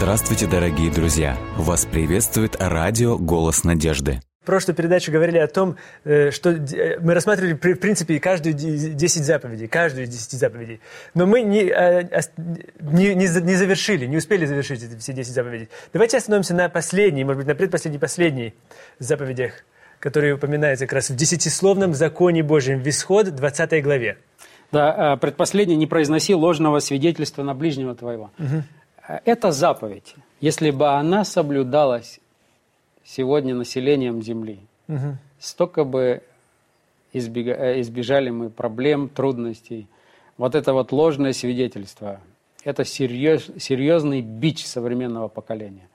Здравствуйте, дорогие друзья! Вас приветствует радио «Голос надежды». В прошлой передаче говорили о том, э, что э, мы рассматривали, в принципе, каждую 10 заповедей, каждую из 10 заповедей. Но мы не, э, не, не завершили, не успели завершить эти все 10 заповедей. Давайте остановимся на последней, может быть, на предпоследней, последней заповедях, которые упоминаются как раз в десятисловном законе Божьем в Исход 20 главе. Да, предпоследний, не произноси ложного свидетельства на ближнего твоего. Угу. Это заповедь. Если бы она соблюдалась сегодня населением Земли, угу. столько бы избега... Э, избежали мы проблем, трудностей. Вот это вот ложное свидетельство, это серьез... серьезный бич современного поколения.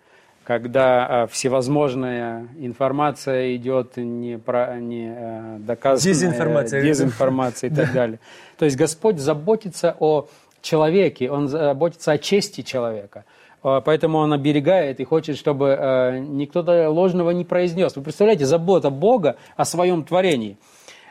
Когда э, всевозможная информация идет не, про, не э, доказанная, дезинформация, дезинформация и так далее. То есть Господь заботится о человеке, Он заботится о чести человека – а, поэтому он оберегает и хочет, чтобы э, никто ложного не произнес. Вы представляете, забота Бога о своем творении.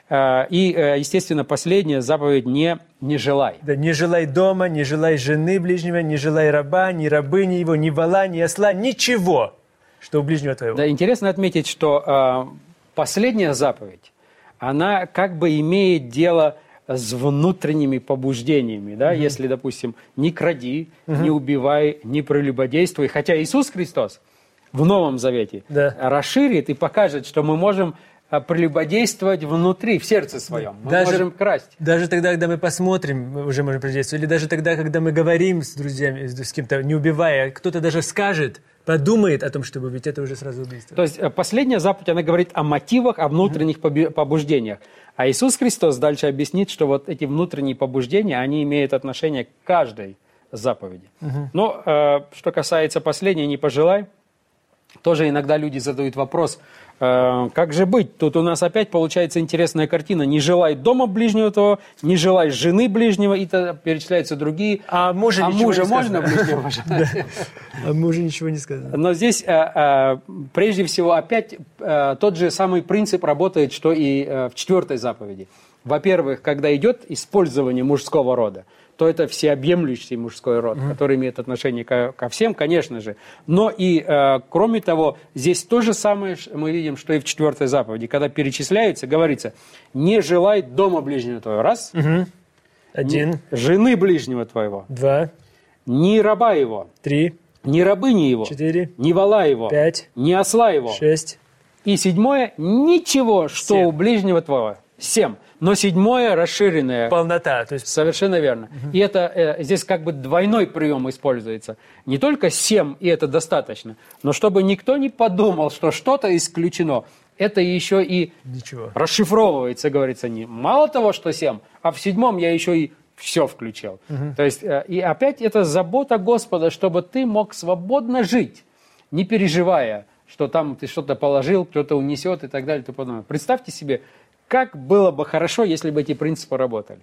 Э, и, э, естественно, последняя заповедь «не, не желай». Да, не желай дома, не желай жены ближнего, не желай раба, ни рабыни его, ни вала, ни осла, ничего, что у ближнего твоего. Да, интересно отметить, что последняя заповедь, она как бы имеет дело с внутренними побуждениями, да, угу. если, допустим, не кради, угу. не убивай, не прелюбодействуй, хотя Иисус Христос в Новом Завете да. расширит и покажет, что мы можем прелюбодействовать внутри, в сердце своем. Мы даже, можем красть. Даже тогда, когда мы посмотрим, мы уже можем прелюбодействовать. Или даже тогда, когда мы говорим с друзьями, с кем-то, не убивая, кто-то даже скажет, подумает о том, чтобы убить, это уже сразу убийство. То есть э, последняя заповедь, она говорит о мотивах, о внутренних побуждениях. А Иисус Христос дальше объяснит, что вот эти внутренние побуждения, они имеют отношение к каждой заповеди. Угу. Но э, что касается последней, не пожелай, тоже иногда люди задают вопрос, как же быть? Тут у нас опять получается интересная картина. Не желай дома ближнего того, не желай жены ближнего, и то перечисляются другие. А мужа, а мужа можно ближнего А мужа ничего не сказано. Но здесь э, э, прежде всего опять тот же самый принцип работает, что и в четвертой заповеди. Во-первых, когда идет использование мужского рода, то это всеобъемлющий мужской род, mm-hmm. который имеет отношение ко, ко всем, конечно же. Но и, э, кроме того, здесь то же самое мы видим, что и в четвертой заповеди. Когда перечисляется, говорится, не желай дома ближнего твоего. Раз. Mm-hmm. Один. Не, жены ближнего твоего. Два. Ни раба его. Три. Ни рабыни его. Четыре. Ни вала его. Пять. Ни осла его. Шесть. И седьмое, ничего, что Семь. у ближнего твоего. Семь. Но седьмое расширенное. Полнота. То есть... Совершенно верно. Угу. И это э, здесь как бы двойной прием используется. Не только семь, и это достаточно, но чтобы никто не подумал, что что-то исключено. Это еще и Ничего. расшифровывается, говорится, не мало того, что семь, а в седьмом я еще и все включил. Угу. То есть, э, и опять это забота Господа, чтобы ты мог свободно жить, не переживая, что там ты что-то положил, кто-то унесет и так далее. И тому Представьте себе, как было бы хорошо, если бы эти принципы работали.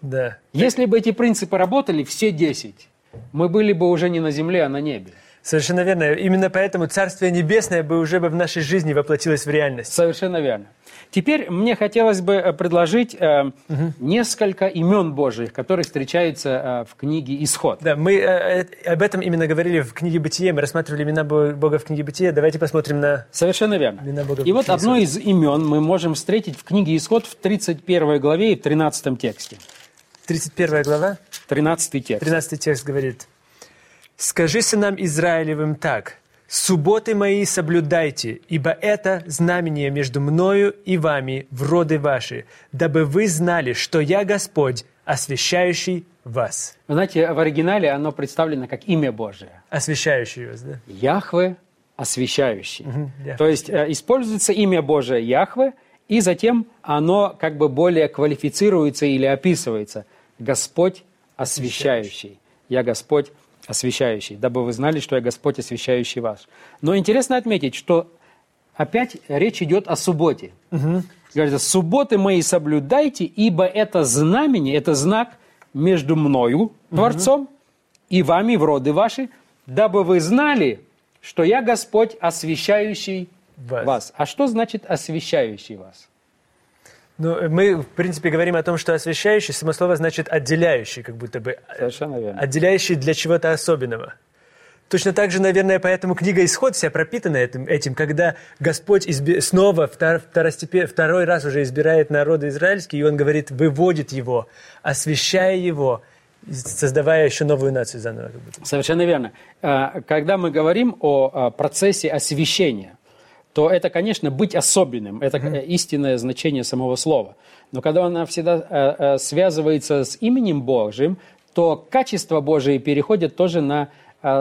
Да. Если бы эти принципы работали, все 10, мы были бы уже не на земле, а на небе. Совершенно верно. Именно поэтому Царствие Небесное бы уже бы в нашей жизни воплотилось в реальность. Совершенно верно. Теперь мне хотелось бы э, предложить э, угу. несколько имен Божьих, которые встречаются э, в книге «Исход». Да, мы э, э об этом именно говорили в книге «Бытие». Мы рассматривали имена Бога в книге «Бытие». Давайте посмотрим на Совершенно верно. имена Бога И вот одно из имен мы можем встретить в книге «Исход» в 31 главе и в 13 тексте. 31 глава? 13 текст. 13 текст говорит. «Скажи сынам Израилевым так, «Субботы мои соблюдайте, ибо это знамение между мною и вами в роды ваши, дабы вы знали, что я Господь, освящающий вас». Вы знаете, в оригинале оно представлено как имя Божие. Освящающий вас, да? Яхве, освящающий. Угу, То есть э, используется имя Божие Яхве, и затем оно как бы более квалифицируется или описывается. Господь освящающий. Я Господь освящающий, дабы вы знали, что я Господь, освящающий вас. Но интересно отметить, что опять речь идет о субботе. Угу. Говорится, субботы мои соблюдайте, ибо это знамение, это знак между мною, Творцом, угу. и вами в роды ваши, дабы вы знали, что я Господь, освящающий вас. вас. А что значит освящающий вас? Ну, мы, в принципе, говорим о том, что освящающий, само слово значит отделяющий, как будто бы. Совершенно верно. Отделяющий для чего-то особенного. Точно так же, наверное, поэтому книга «Исход» вся пропитана этим, этим когда Господь изби... снова втор... второй раз уже избирает народ израильский, и Он говорит, выводит его, освящая его, создавая еще новую нацию заново. Совершенно верно. А, когда мы говорим о процессе освящения, то это, конечно, быть особенным. Это mm-hmm. истинное значение самого слова. Но когда она всегда э, э, связывается с именем Божьим, то качество Божие переходит тоже на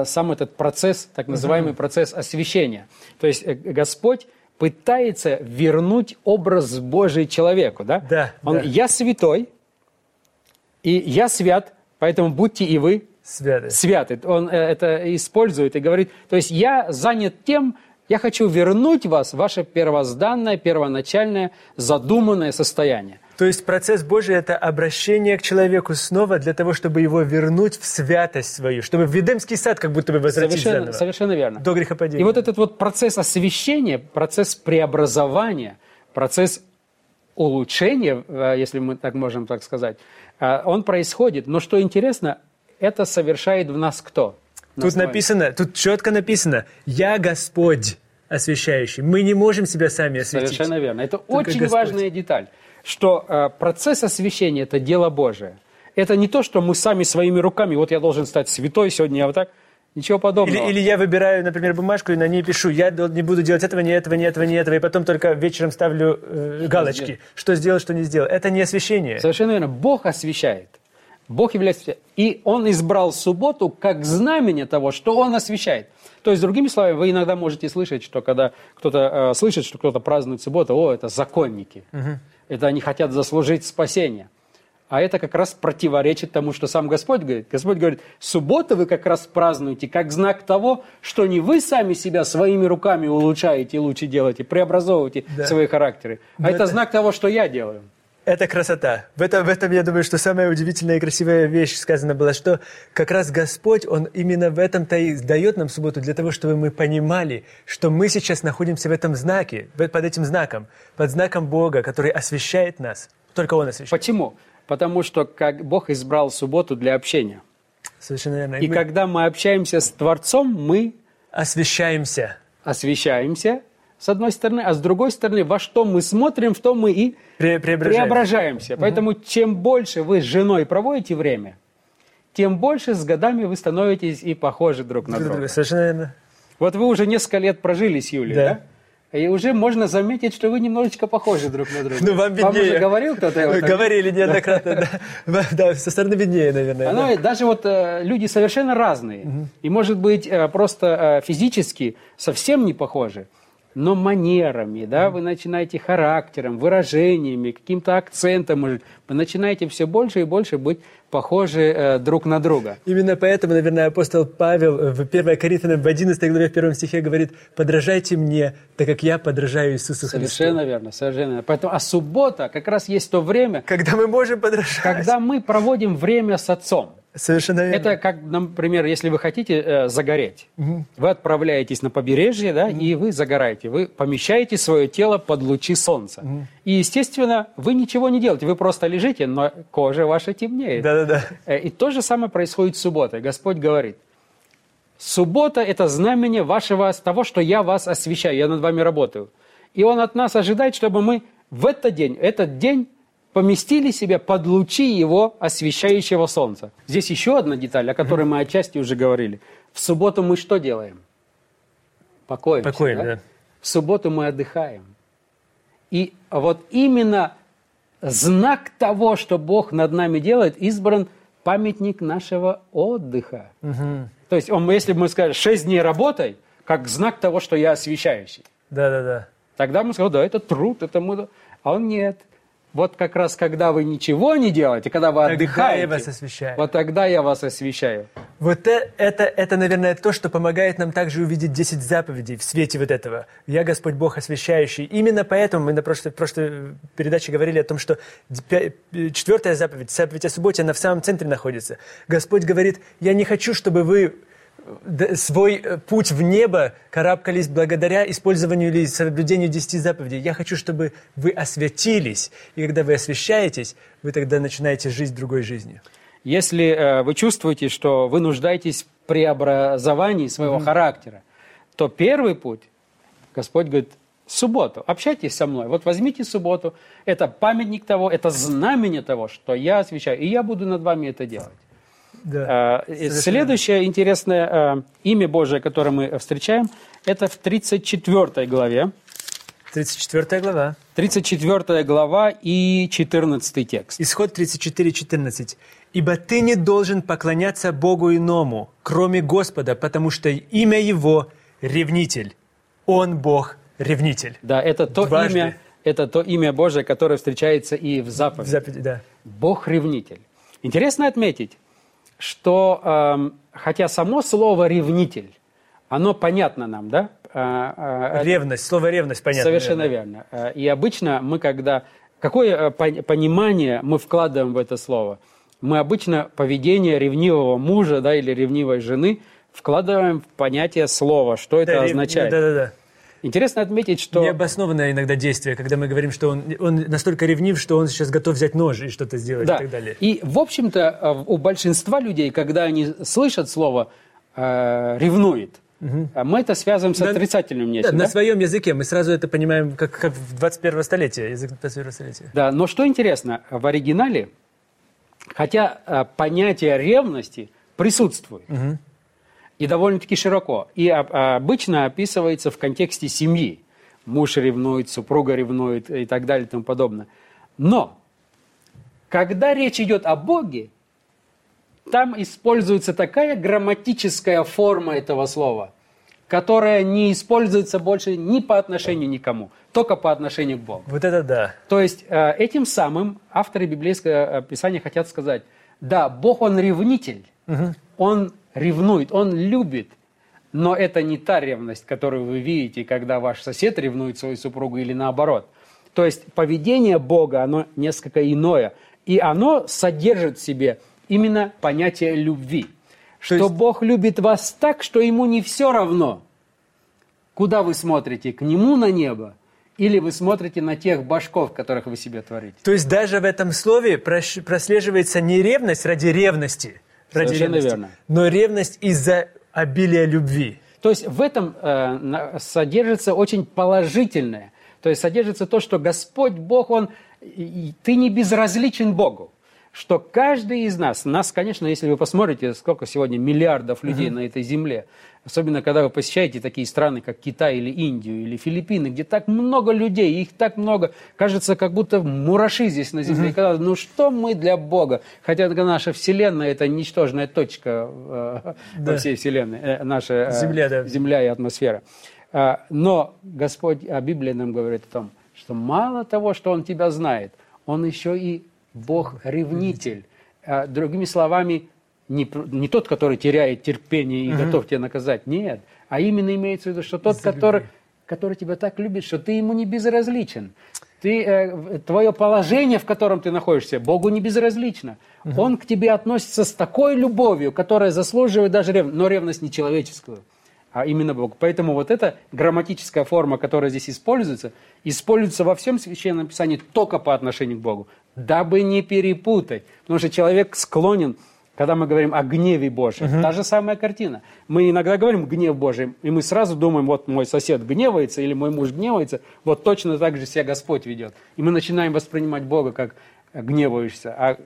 сам этот процесс, так называемый mm-hmm. процесс освящения. То есть Господь пытается вернуть образ Божий человеку. Да? Да, Он, да. Я святой, и я свят, поэтому будьте и вы святы. святы. Он это использует и говорит, то есть я занят тем, я хочу вернуть вас в ваше первозданное, первоначальное, задуманное состояние. То есть процесс Божий – это обращение к человеку снова для того, чтобы его вернуть в святость свою, чтобы в Едемский сад как будто бы возвратить совершенно, заново. Совершенно верно. До грехопадения. И вот этот вот процесс освящения, процесс преобразования, процесс улучшения, э, если мы так можем так сказать, э, он происходит. Но что интересно, это совершает в нас кто? Тут написано, тут четко написано, я Господь освящающий. Мы не можем себя сами осветить. Совершенно верно. Это Только очень Господь. важная деталь, что э, процесс освящения – это дело Божие. Это не то, что мы сами своими руками, вот я должен стать святой сегодня, я вот так, Ничего подобного. Или, или я выбираю, например, бумажку и на ней пишу, я не буду делать этого, ни этого, ни этого, ни этого, и потом только вечером ставлю э, галочки, что сделал, что не сделал. Это не освящение. Совершенно верно. Бог освящает. Бог является... И Он избрал субботу как знамение того, что Он освящает. То есть, другими словами, вы иногда можете слышать, что когда кто-то э, слышит, что кто-то празднует субботу, о, это законники. Угу. Это они хотят заслужить спасение. А это как раз противоречит тому, что сам Господь говорит. Господь говорит, субботу вы как раз празднуете как знак того, что не вы сами себя своими руками улучшаете лучше делаете, преобразовываете да. свои характеры, а это, это знак того, что я делаю это красота. В этом, в этом, я думаю, что самая удивительная и красивая вещь сказана была, что как раз Господь, Он именно в этом-то и дает нам субботу для того, чтобы мы понимали, что мы сейчас находимся в этом знаке, под этим знаком, под знаком Бога, который освещает нас. Только Он освещает. Почему? Потому что как Бог избрал субботу для общения. Совершенно верно. И, и мы... когда мы общаемся с Творцом, мы... Освещаемся. Освещаемся, с одной стороны, а с другой стороны, во что мы смотрим, в том мы и преображаемся. преображаемся. Угу. Поэтому чем больше вы с женой проводите время, тем больше с годами вы становитесь и похожи друг на друга. Совершенно верно. Вот вы уже несколько лет прожили с Юлей, да? да? И уже можно заметить, что вы немножечко похожи друг на друга. Ну, вам виднее. Вам уже говорил кто-то? Говорили неоднократно, да. Да, со стороны виднее, наверное. Оно, Даже вот э, люди совершенно разные. И, может быть, э, просто э, физически совсем не похожи но манерами, да, вы начинаете характером, выражениями, каким-то акцентом, может, вы начинаете все больше и больше быть похожи э, друг на друга. Именно поэтому, наверное, апостол Павел в 1 Коринфянам в 11 главе в 1 стихе говорит, подражайте мне, так как я подражаю Иисусу Христу. Совершенно верно, совершенно верно. Поэтому, а суббота как раз есть то время, когда мы можем подражать. Когда мы проводим время с Отцом. Совершенно верно. Это как, например, если вы хотите э, загореть, угу. вы отправляетесь на побережье, да, угу. и вы загораете. Вы помещаете свое тело под лучи солнца. Угу. И, естественно, вы ничего не делаете, вы просто лежите, но кожа ваша темнеет. Да-да-да. Э, и то же самое происходит в субботу. Господь говорит, суббота – это знамение вашего, того, что я вас освещаю, я над вами работаю. И Он от нас ожидает, чтобы мы в этот день, этот день поместили себя под лучи его освещающего солнца. Здесь еще одна деталь, о которой мы отчасти уже говорили. В субботу мы что делаем? Покоимся. Покоим, да? да. В субботу мы отдыхаем. И вот именно знак того, что Бог над нами делает, избран памятник нашего отдыха. Угу. То есть, он, если бы мы сказали, шесть дней работай, как знак того, что я освещающий. Да-да-да. Тогда мы скажем, да, это труд, это мы... А он нет. Вот как раз когда вы ничего не делаете, когда вы тогда отдыхаете, я вас освещаю. вот тогда я вас освещаю. Вот это, это, это, наверное, то, что помогает нам также увидеть 10 заповедей в свете вот этого. Я Господь Бог освящающий. Именно поэтому мы на прошлой, прошлой передаче говорили о том, что четвертая заповедь, заповедь о субботе, она в самом центре находится. Господь говорит, я не хочу, чтобы вы свой э, путь в небо карабкались благодаря использованию или соблюдению десяти заповедей. Я хочу, чтобы вы освятились. И когда вы освящаетесь, вы тогда начинаете жить другой жизнью. Если э, вы чувствуете, что вы нуждаетесь преобразовании своего угу. характера, то первый путь, Господь говорит, субботу, общайтесь со мной. Вот возьмите субботу, это памятник того, это знамение того, что я освящаю, и я буду над вами это делать. Да, э, Следующее интересное э, имя Божие, которое мы встречаем, это в 34 главе. 34 глава. 34 глава и 14 текст. Исход 34, 14. «Ибо ты не должен поклоняться Богу иному, кроме Господа, потому что имя Его – ревнитель. Он Бог ревнитель». Да, это то Дважды. имя, это то имя Божие, которое встречается и в заповеди. В заповеди, да. Бог ревнитель. Интересно отметить, что э, хотя само слово ревнитель, оно понятно нам, да? Э, э, ревность, слово ревность понятно. Совершенно верно. верно. Э, и обычно мы, когда... Какое понимание мы вкладываем в это слово? Мы обычно поведение ревнивого мужа да, или ревнивой жены вкладываем в понятие слова, что это да, означает. Да, да, да. Интересно отметить, что... Необоснованное иногда действие, когда мы говорим, что он, он настолько ревнив, что он сейчас готов взять нож и что-то сделать да. и так далее. И, в общем-то, у большинства людей, когда они слышат слово э, «ревнует», Угу. Мы это связываем с отрицательным нечем. Да, да? На своем языке мы сразу это понимаем, как, как в 21 столетие, язык 21 столетия. Да, но что интересно, в оригинале, хотя э, понятие ревности присутствует, угу и довольно-таки широко. И обычно описывается в контексте семьи. Муж ревнует, супруга ревнует и так далее и тому подобное. Но, когда речь идет о Боге, там используется такая грамматическая форма этого слова, которая не используется больше ни по отношению никому, только по отношению к Богу. Вот это да. То есть э, этим самым авторы библейского писания хотят сказать, да, Бог, Он ревнитель, угу. Он ревнует, он любит. Но это не та ревность, которую вы видите, когда ваш сосед ревнует свою супругу или наоборот. То есть поведение Бога, оно несколько иное. И оно содержит в себе именно понятие любви. Что есть... Бог любит вас так, что ему не все равно, куда вы смотрите, к нему на небо, или вы смотрите на тех башков, которых вы себе творите. То есть даже в этом слове прослеживается не ревность ради ревности, ради Совершенно ревности, верно. но ревность из-за обилия любви. То есть в этом э, содержится очень положительное. То есть содержится то, что Господь Бог, Он, ты не безразличен Богу что каждый из нас, нас, конечно, если вы посмотрите, сколько сегодня миллиардов людей uh-huh. на этой земле, особенно когда вы посещаете такие страны, как Китай или Индию или Филиппины, где так много людей, их так много, кажется, как будто мураши здесь на земле. Uh-huh. Когда, ну что мы для Бога? Хотя наша Вселенная – это ничтожная точка э, да. во всей Вселенной, э, наша э, земля, да. земля и атмосфера. Э, но Господь, а Библия нам говорит о том, что мало того, что Он тебя знает, Он еще и Бог ревнитель. А, другими словами, не, не тот, который теряет терпение и угу. готов тебя наказать, нет, а именно имеется в виду, что тот, который, который тебя так любит, что ты ему не безразличен. Ты, э, твое положение, в котором ты находишься, Богу не безразлично. Угу. Он к тебе относится с такой любовью, которая заслуживает даже ревность, но ревность не человеческую а именно Бог. Поэтому вот эта грамматическая форма, которая здесь используется, используется во всем Священном Писании только по отношению к Богу, дабы не перепутать. Потому что человек склонен, когда мы говорим о гневе Божьем, угу. та же самая картина. Мы иногда говорим гнев Божий, и мы сразу думаем, вот мой сосед гневается или мой муж гневается, вот точно так же себя Господь ведет. И мы начинаем воспринимать Бога как гневающийся, а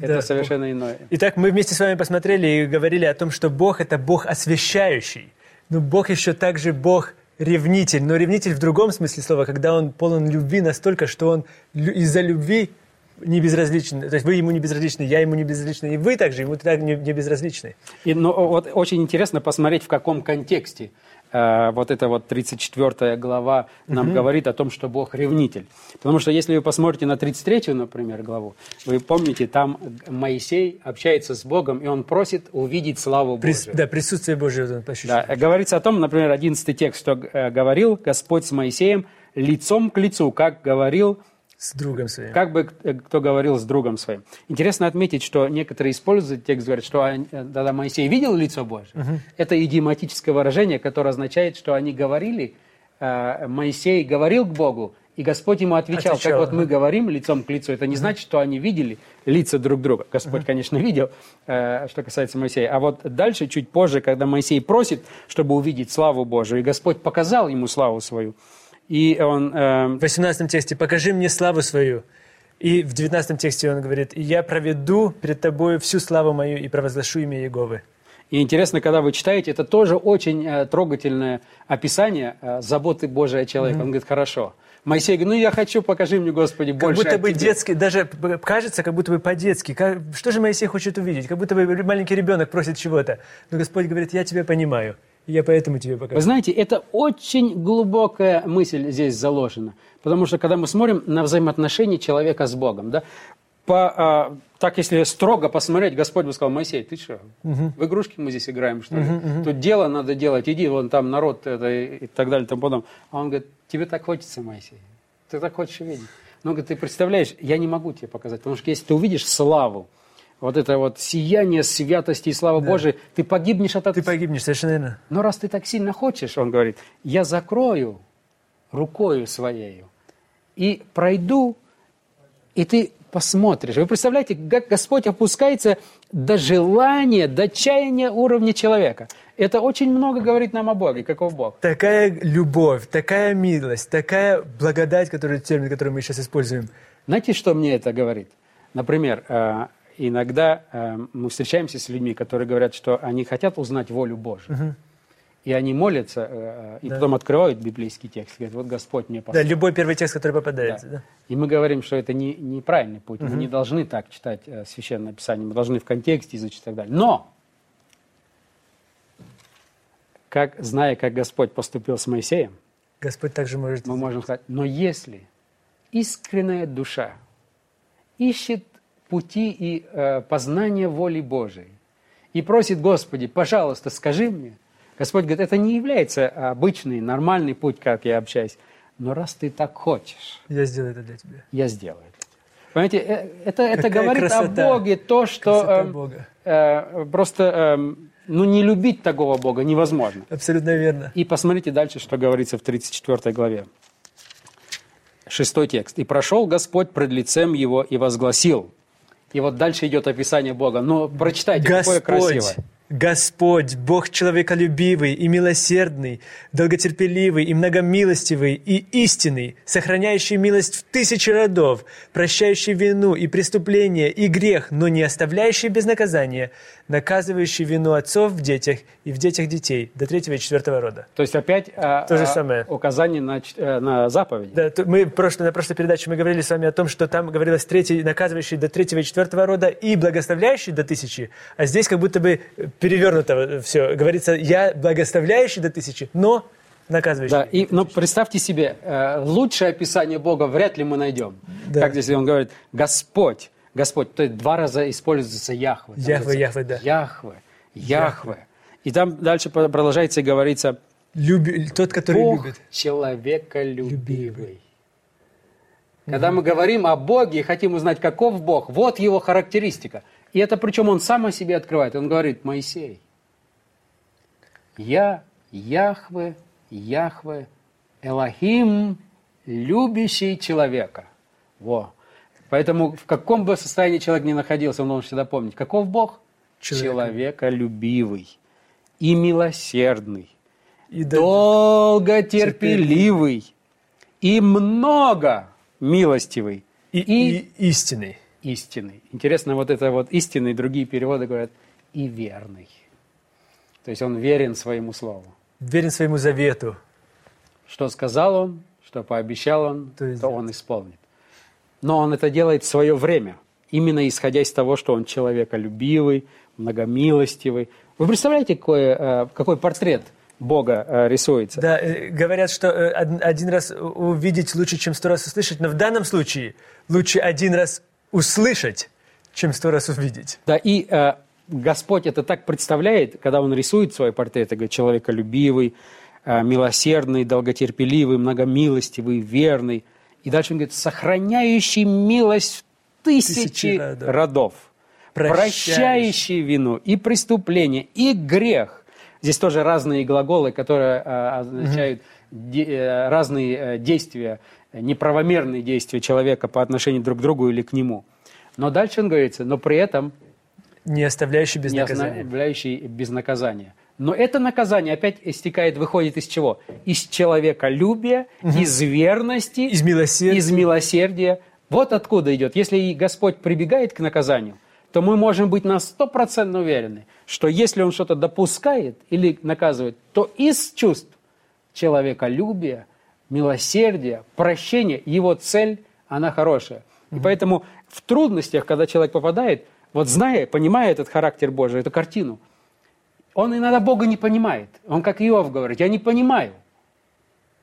это да. совершенно иное. Итак, мы вместе с вами посмотрели и говорили о том, что Бог – это Бог освящающий. Но Бог еще также Бог ревнитель, но ревнитель в другом смысле слова, когда он полон любви настолько, что он из-за любви не безразличен. То есть вы ему не безразличны, я ему не безразлична, и вы также ему так не, не безразличны. И, но вот очень интересно посмотреть, в каком контексте вот эта вот 34 глава нам угу. говорит о том, что Бог ревнитель. Потому что если вы посмотрите на 33, например, главу, вы помните, там Моисей общается с Богом, и он просит увидеть славу Божию. Прис, да, присутствие Божие. Да, говорится о том, например, 11 текст, что э, говорил Господь с Моисеем лицом к лицу, как говорил с другом своим. Как бы э, кто говорил с другом своим. Интересно отметить, что некоторые используют текст, говорят, что тогда Моисей видел лицо Божье. Угу. Это идиоматическое выражение, которое означает, что они говорили, э, Моисей говорил к Богу, И Господь ему отвечал, отвечал как вот мы говорим лицом к лицу. Это не значит, что они видели лица друг друга. Господь, конечно, видел, э, что касается Моисея. А вот дальше, чуть позже, когда Моисей просит, чтобы увидеть славу Божию, и Господь показал ему славу свою. И он... Э... В 18 тексте «Покажи мне славу свою». И в 19 тексте он говорит, «Я проведу перед тобой всю славу мою и провозглашу имя Иеговы». И интересно, когда вы читаете, это тоже очень э, трогательное описание э, заботы Божия о человеке. Mm-hmm. Он говорит, хорошо. Моисей говорит, ну я хочу, покажи мне, Господи, больше Как будто бы детский, даже кажется, как будто бы по-детски. Что же Моисей хочет увидеть? Как будто бы маленький ребенок просит чего-то. Но Господь говорит, я тебя понимаю. Я поэтому тебе покажу. Вы знаете, это очень глубокая мысль здесь заложена. Потому что когда мы смотрим на взаимоотношения человека с Богом, да, по, а, так если строго посмотреть, Господь бы сказал, Моисей, ты что, угу. в игрушки мы здесь играем, что ли? Угу, угу. Тут дело надо делать, иди, вон там народ это, и так далее, там потом. А он говорит, тебе так хочется, Моисей, ты так хочешь видеть. Но, говорит, ты представляешь, я не могу тебе показать, потому что если ты увидишь славу, вот это вот сияние святости и славы да. Божией, ты погибнешь от этого. Ты погибнешь, совершенно верно. Но раз ты так сильно хочешь, он говорит, я закрою рукою своею и пройду, и ты посмотришь. Вы представляете, как Господь опускается до желания, до чаяния уровня человека. Это очень много говорит нам о Боге, каков Бог. Такая любовь, такая милость, такая благодать, который, термин, который мы сейчас используем. Знаете, что мне это говорит? Например, э, иногда э, мы встречаемся с людьми, которые говорят, что они хотят узнать волю Божию. Угу. И они молятся, э, и да. потом открывают библейский текст, говорят, вот Господь мне послал. Да, любой первый текст, который попадается. Да. Да. И мы говорим, что это не, неправильный путь. Угу. Мы не должны так читать э, Священное Писание, мы должны в контексте изучить и так далее. Но, как, зная, как Господь поступил с Моисеем, Господь также может... Мы можем сказать, но если искренняя душа ищет пути и э, познания воли Божией и просит, Господи, пожалуйста, скажи мне, Господь говорит, это не является обычный, нормальный путь, как я общаюсь. Но раз ты так хочешь... Я сделаю это для тебя. Я сделаю это. Понимаете, э, это, это говорит красота. о Боге, то, что э, Бога. Э, просто э, ну, не любить такого Бога невозможно. Абсолютно верно. И посмотрите дальше, что говорится в 34 главе. Шестой текст. «И прошел Господь пред лицем его и возгласил». И вот дальше идет описание Бога. Но прочитайте, Господь, какое красивое. Господь, Бог человеколюбивый и милосердный, долготерпеливый и многомилостивый и истинный, сохраняющий милость в тысячи родов, прощающий вину и преступление и грех, но не оставляющий без наказания, наказывающий вину отцов в детях и в детях детей до третьего и четвертого рода. То есть опять а, То же а, самое. указание на, э, на заповеди. Да, мы прошлой, на прошлой передаче мы говорили с вами о том, что там говорилось третий, наказывающий до третьего и четвертого рода и благословляющий до тысячи, а здесь как будто бы перевернуто все. Говорится, я благословляющий до тысячи, но наказывающий. Да, и, но представьте себе, э, лучшее описание Бога вряд ли мы найдем. Да. Как здесь он говорит, Господь, Господь, то есть два раза используется Яхве. Яхве, Яхве, да. Яхве, Яхве. И там дальше продолжается и говорится, Люби, тот, который Бог любит. человеколюбивый. Когда мы говорим о Боге и хотим узнать, каков Бог, вот его характеристика – и это причем он сам о себе открывает. Он говорит, Моисей, я Яхве, Яхве, Элохим, любящий человека. Во. Поэтому в каком бы состоянии человек ни находился, он должен всегда помнить, каков Бог? Человеколюбивый и милосердный, и долготерпеливый и много милостивый. И, и, и истинный истинный. Интересно, вот это вот истинный, другие переводы говорят, и верный. То есть он верен своему слову. Верен своему завету. Что сказал он, что пообещал он, то, есть... то он исполнит. Но он это делает в свое время, именно исходя из того, что он человеколюбивый, многомилостивый. Вы представляете, какой, э, какой портрет Бога э, рисуется? Да, э, говорят, что один раз увидеть лучше, чем сто раз услышать, но в данном случае лучше один раз услышать, чем сто раз увидеть. Да, и э, Господь это так представляет, когда Он рисует свой портрет, говорит, человеколюбивый, э, милосердный, долготерпеливый, многомилостивый, верный. И дальше Он говорит, сохраняющий милость в тысячи, тысячи родов, родов прощающий. прощающий вину и преступление, и грех. Здесь тоже разные глаголы, которые э, означают угу. де, э, разные э, действия неправомерные действия человека по отношению друг к другу или к нему. Но дальше он говорится, но при этом не оставляющий без не наказания. оставляющий без наказания. Но это наказание опять истекает, выходит из чего? Из человеколюбия, угу. из верности, из милосердия. из милосердия. Вот откуда идет. Если Господь прибегает к наказанию, то мы можем быть на стопроцентно уверены, что если Он что-то допускает или наказывает, то из чувств человеколюбия, милосердия, прощения, его цель, она хорошая. И поэтому в трудностях, когда человек попадает, вот зная, понимая этот характер Божий, эту картину, он иногда Бога не понимает. Он как Иов говорит, я не понимаю,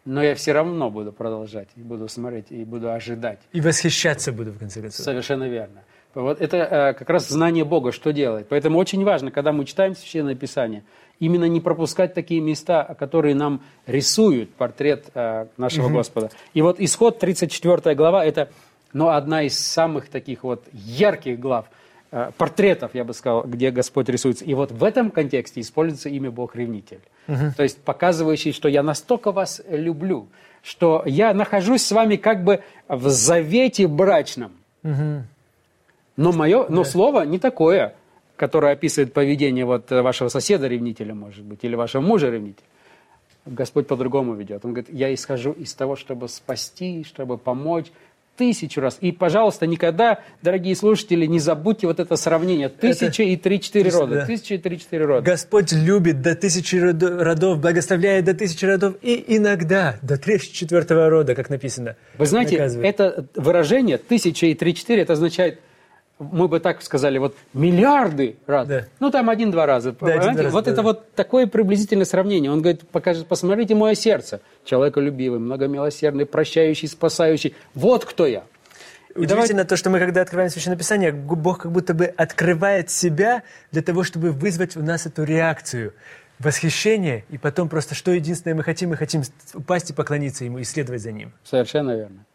но я все равно буду продолжать, и буду смотреть, и буду ожидать. И восхищаться буду, в конце концов. Совершенно верно. Вот это э, как раз знание Бога, что делает. Поэтому очень важно, когда мы читаем Священное Писание, именно не пропускать такие места, которые нам рисуют портрет э, нашего угу. Господа. И вот исход 34 глава – это ну, одна из самых таких вот ярких глав, портретов, я бы сказал, где Господь рисуется. И вот в этом контексте используется имя Бог-ревнитель. Угу. То есть показывающий, что я настолько вас люблю, что я нахожусь с вами как бы в завете брачном. Угу. Но, мое, но да. слово не такое, которое описывает поведение вот вашего соседа-ревнителя, может быть, или вашего мужа-ревнителя. Господь по-другому ведет. Он говорит, я исхожу из того, чтобы спасти, чтобы помочь, тысячу раз. И, пожалуйста, никогда, дорогие слушатели, не забудьте вот это сравнение. Тысяча и три-четыре рода. Да. Тысяча и три-четыре рода. Господь любит до тысячи родов, благословляет до тысячи родов и иногда до тридцать-четвертого рода, как написано. Вы знаете, наказывает. это выражение тысяча и три-четыре, это означает мы бы так сказали, вот миллиарды раз. Да. Ну, там один-два раза. Да, один раз, вот да, это да. вот такое приблизительное сравнение. Он говорит, покажет, посмотрите мое сердце. Человеколюбивый, многомилосердный, прощающий, спасающий. Вот кто я. Удивительно давай... то, что мы, когда открываем Священное Писание, Бог как будто бы открывает себя для того, чтобы вызвать у нас эту реакцию восхищение, и потом просто что единственное мы хотим, мы хотим упасть и поклониться Ему, исследовать за Ним. Совершенно верно.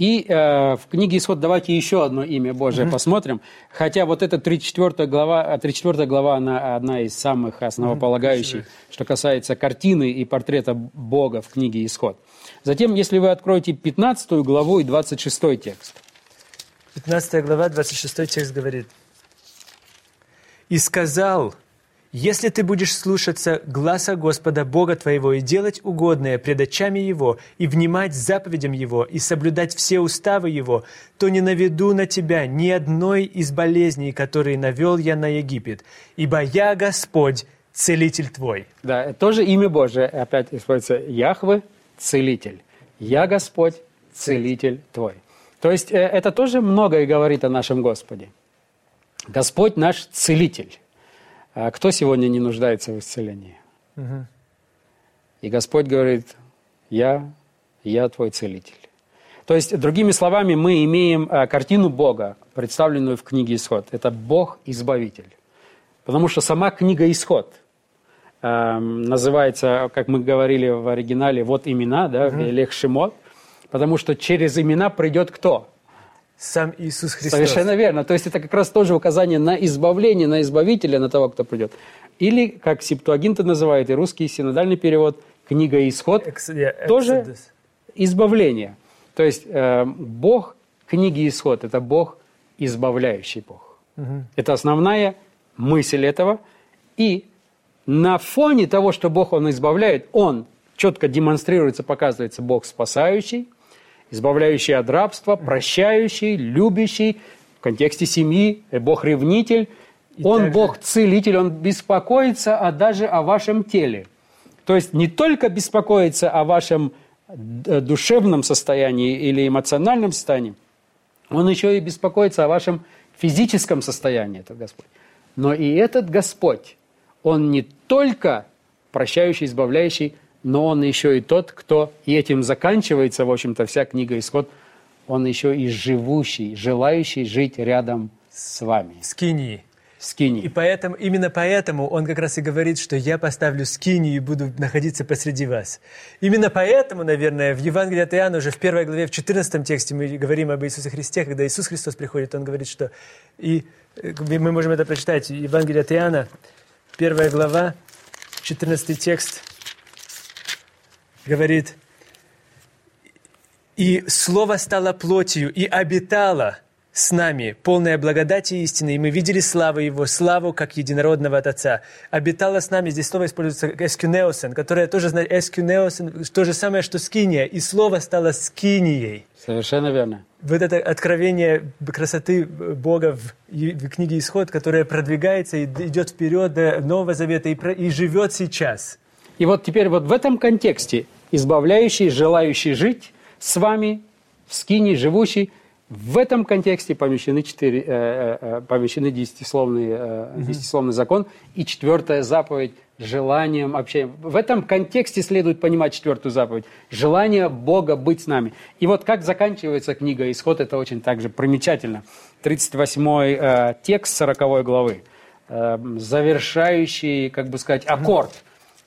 И э, в книге «Исход» давайте еще одно имя Божие mm-hmm. посмотрим. Хотя вот эта 34 глава, 34 глава, она одна из самых основополагающих, mm-hmm. что касается картины и портрета Бога в книге «Исход». Затем, если вы откроете 15 главу и 26 текст. 15 глава, 26 текст говорит. «И сказал если ты будешь слушаться гласа Господа Бога твоего и делать угодное пред очами Его, и внимать заповедям Его, и соблюдать все уставы Его, то не наведу на тебя ни одной из болезней, которые навел я на Египет, ибо я Господь, целитель твой». Да, тоже имя Божие, опять используется Яхве, целитель. «Я Господь, целитель твой». То есть э, это тоже многое говорит о нашем Господе. Господь наш целитель. А кто сегодня не нуждается в исцелении? Угу. И Господь говорит, я, я твой целитель. То есть, другими словами, мы имеем а, картину Бога, представленную в книге «Исход». Это Бог-избавитель. Потому что сама книга «Исход» э, называется, как мы говорили в оригинале, вот имена, да, угу. Велех Шимот, потому что через имена придет кто? Сам Иисус Христос. Совершенно верно. То есть это как раз тоже указание на избавление, на избавителя, на того, кто придет. Или, как Септуагинта называет, и русский синодальный перевод, книга «Исход», Ex, yeah, тоже избавление. То есть э, Бог книги «Исход» – это Бог, избавляющий Бог. Угу. Это основная мысль этого. И на фоне того, что Бог, Он избавляет, Он четко демонстрируется, показывается Бог спасающий – избавляющий от рабства, прощающий, любящий, в контексте семьи, э, Бог-ревнитель. Он также... Бог-целитель, Он беспокоится а даже о вашем теле. То есть не только беспокоится о вашем э, душевном состоянии или эмоциональном состоянии, Он еще и беспокоится о вашем физическом состоянии, этот Господь. Но и этот Господь, Он не только прощающий, избавляющий, но он еще и тот, кто, и этим заканчивается, в общем-то, вся книга «Исход», он еще и живущий, желающий жить рядом с вами. Скинии. Скини. И поэтому, именно поэтому он как раз и говорит, что я поставлю скинию и буду находиться посреди вас. Именно поэтому, наверное, в Евангелии от Иоанна, уже в первой главе, в 14 тексте мы говорим об Иисусе Христе, когда Иисус Христос приходит, он говорит, что... И э, мы можем это прочитать, Евангелие от Иоанна, первая глава, 14 текст – говорит, И Слово стало плотью и обитало с нами, полная благодати и истины, и мы видели славу Его, славу как единородного от Отца. Обитало с нами, здесь слово используется эскюнеосен, которое тоже знает эскюнеосен, то же самое, что скиния, и слово стало скинией. Совершенно верно. Вот это откровение красоты Бога в, в книге Исход, которое продвигается и идет вперед до Нового Завета и, и живет сейчас. И вот теперь вот в этом контексте избавляющий, желающий жить с вами, в скине, живущий, в этом контексте помещены, четыре, э, э, э помещены десятисловный, э, десятисловный закон и четвертая заповедь желанием общения. В этом контексте следует понимать четвертую заповедь. Желание Бога быть с нами. И вот как заканчивается книга «Исход», это очень также примечательно. 38 э, текст 40 главы, э, завершающий, как бы сказать, аккорд.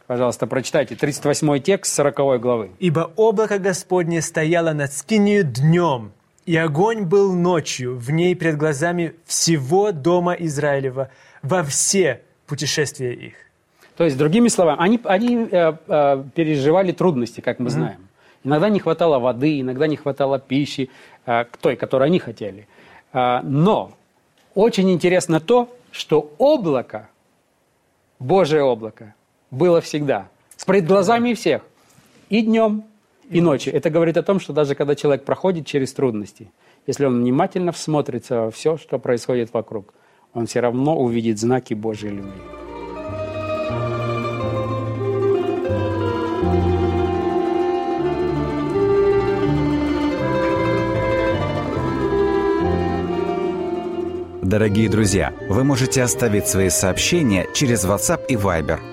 Пожалуйста, прочитайте 38 текст 40 главы. «Ибо облако Господне стояло над скинию днем, и огонь был ночью в ней пред глазами всего дома Израилева во все путешествия их. То есть, другими словами, они, они э, э, переживали трудности, как мы mm-hmm. знаем. Иногда не хватало воды, иногда не хватало пищи, э, той, которую они хотели. Э, но очень интересно то, что облако, Божье облако, было всегда. Перед глазами всех. И днем, и ночи. Это говорит о том, что даже когда человек проходит через трудности, если он внимательно всмотрится во все, что происходит вокруг, он все равно увидит знаки Божьей любви. Дорогие друзья, вы можете оставить свои сообщения через WhatsApp и Viber –